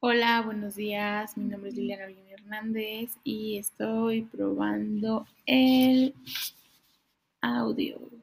Hola, buenos días. Mi nombre es Liliana Bien Hernández y estoy probando el audio.